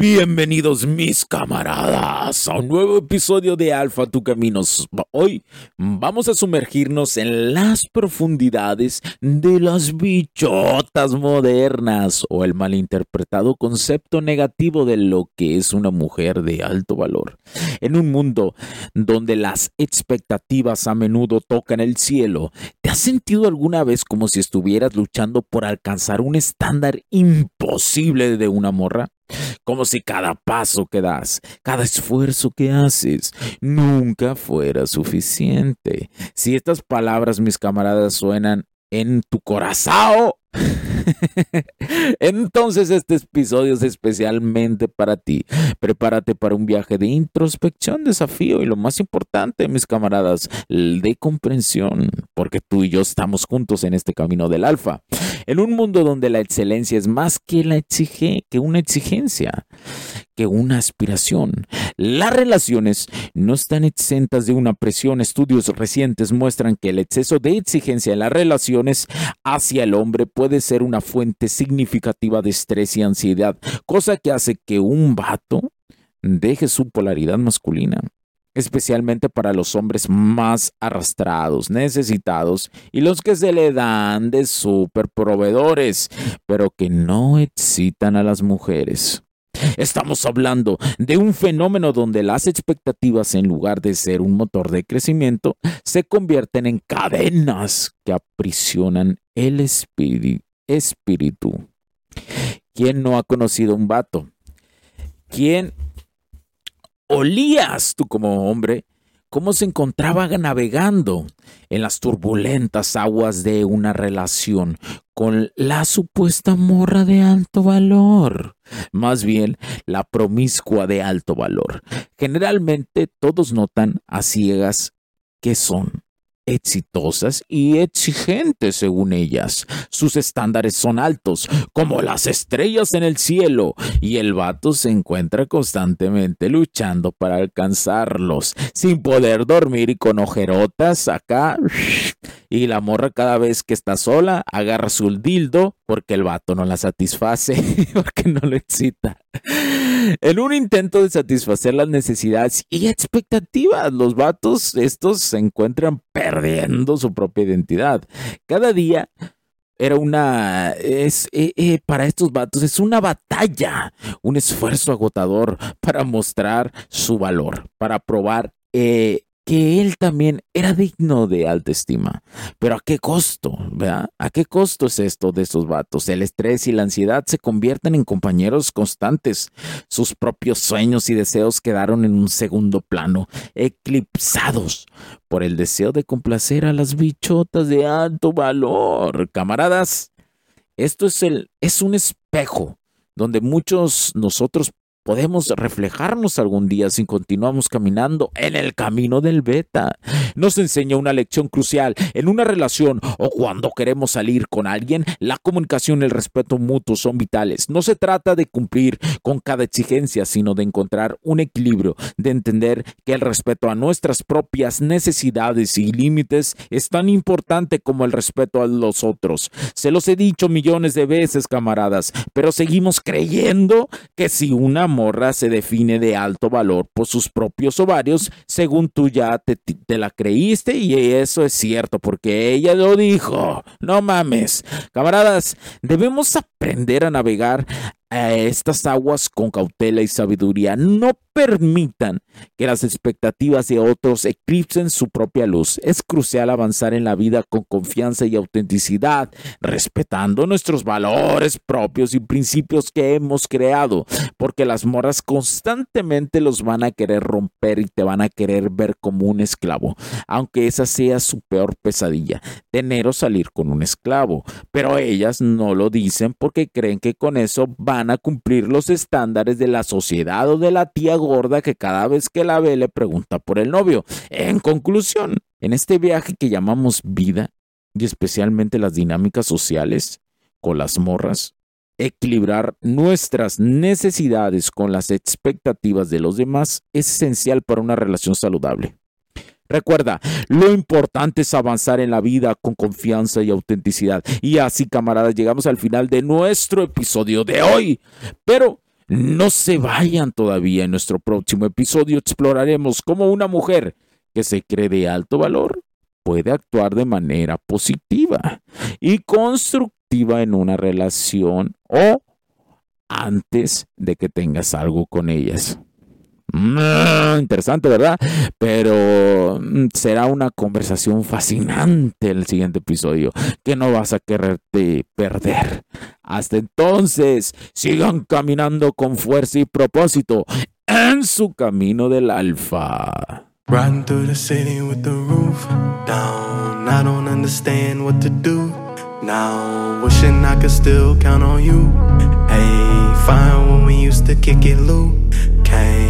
Bienvenidos mis camaradas a un nuevo episodio de Alfa Tu Caminos. Hoy vamos a sumergirnos en las profundidades de las bichotas modernas o el malinterpretado concepto negativo de lo que es una mujer de alto valor. En un mundo donde las expectativas a menudo tocan el cielo, ¿te has sentido alguna vez como si estuvieras luchando por alcanzar un estándar imposible de una morra? Como si cada paso que das, cada esfuerzo que haces, nunca fuera suficiente. Si estas palabras, mis camaradas, suenan en tu corazón, Entonces este episodio es especialmente para ti. Prepárate para un viaje de introspección, desafío y lo más importante, mis camaradas, de comprensión, porque tú y yo estamos juntos en este camino del alfa. En un mundo donde la excelencia es más que, la una exigencia, que una aspiración. Las relaciones no están exentas de una presión. Estudios recientes muestran que el exceso de exigencia en las relaciones hacia el hombre puede ser una fuente significativa de estrés y ansiedad, cosa que hace que un vato deje su polaridad masculina especialmente para los hombres más arrastrados, necesitados y los que se le dan de super proveedores, pero que no excitan a las mujeres. Estamos hablando de un fenómeno donde las expectativas, en lugar de ser un motor de crecimiento, se convierten en cadenas que aprisionan el espíritu. ¿Quién no ha conocido un vato? ¿Quién olías tú como hombre cómo se encontraba navegando en las turbulentas aguas de una relación con la supuesta morra de alto valor, más bien la promiscua de alto valor. Generalmente todos notan a ciegas que son exitosas y exigentes según ellas. Sus estándares son altos, como las estrellas en el cielo, y el vato se encuentra constantemente luchando para alcanzarlos, sin poder dormir y con ojerotas acá. Y la morra cada vez que está sola agarra su dildo porque el vato no la satisface, porque no lo excita. En un intento de satisfacer las necesidades y expectativas, los vatos estos se encuentran perdiendo su propia identidad. Cada día era una es eh, eh, para estos vatos es una batalla, un esfuerzo agotador para mostrar su valor, para probar eh, que él también era digno de alta estima. Pero ¿a qué costo? ¿Verdad? ¿A qué costo es esto de estos vatos? El estrés y la ansiedad se convierten en compañeros constantes. Sus propios sueños y deseos quedaron en un segundo plano, eclipsados por el deseo de complacer a las bichotas de alto valor. Camaradas, esto es, el, es un espejo donde muchos nosotros podemos reflejarnos algún día si continuamos caminando en el camino del beta. Nos enseña una lección crucial en una relación o cuando queremos salir con alguien, la comunicación y el respeto mutuo son vitales. No se trata de cumplir con cada exigencia, sino de encontrar un equilibrio, de entender que el respeto a nuestras propias necesidades y límites es tan importante como el respeto a los otros. Se los he dicho millones de veces, camaradas, pero seguimos creyendo que si una se define de alto valor por sus propios ovarios, según tú ya te, te, la creíste y eso es cierto porque ella lo dijo. No mames. Camaradas, debemos aprender a navegar a estas aguas con cautela y sabiduría. No permitan que las expectativas de otros eclipsen su propia luz. Es crucial avanzar en la vida con confianza y autenticidad, respetando nuestros valores propios y principios que hemos creado, porque las moras constantemente los van a querer romper y te van a querer ver como un esclavo, aunque esa sea su peor pesadilla, tener o salir con un esclavo. Pero ellas no lo dicen porque creen que con eso van a cumplir los estándares de la sociedad o de la tía gorda que cada vez que la ve le pregunta por el novio. En conclusión, en este viaje que llamamos vida, y especialmente las dinámicas sociales con las morras, equilibrar nuestras necesidades con las expectativas de los demás es esencial para una relación saludable. Recuerda, lo importante es avanzar en la vida con confianza y autenticidad. Y así, camaradas, llegamos al final de nuestro episodio de hoy. Pero no se vayan todavía. En nuestro próximo episodio exploraremos cómo una mujer que se cree de alto valor puede actuar de manera positiva y constructiva en una relación o antes de que tengas algo con ellas. Mm, interesante, ¿verdad? Pero mm, será una conversación fascinante el siguiente episodio que no vas a quererte perder. Hasta entonces, sigan caminando con fuerza y propósito en su camino del alfa. Riding through the city with the roof down. I don't understand what to do now. Wishing I could still count on you. Hey, fine when we used to kick it, Luke. Kang.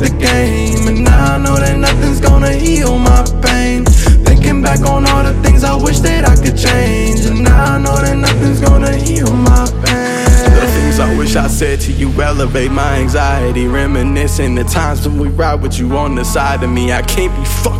the game And now I know that nothing's gonna heal my pain. Thinking back on all the things I wish that I could change And now I know that nothing's gonna heal my pain. The things I wish I said to you elevate my anxiety Reminiscing the times when we ride with you on the side of me. I can't be fucked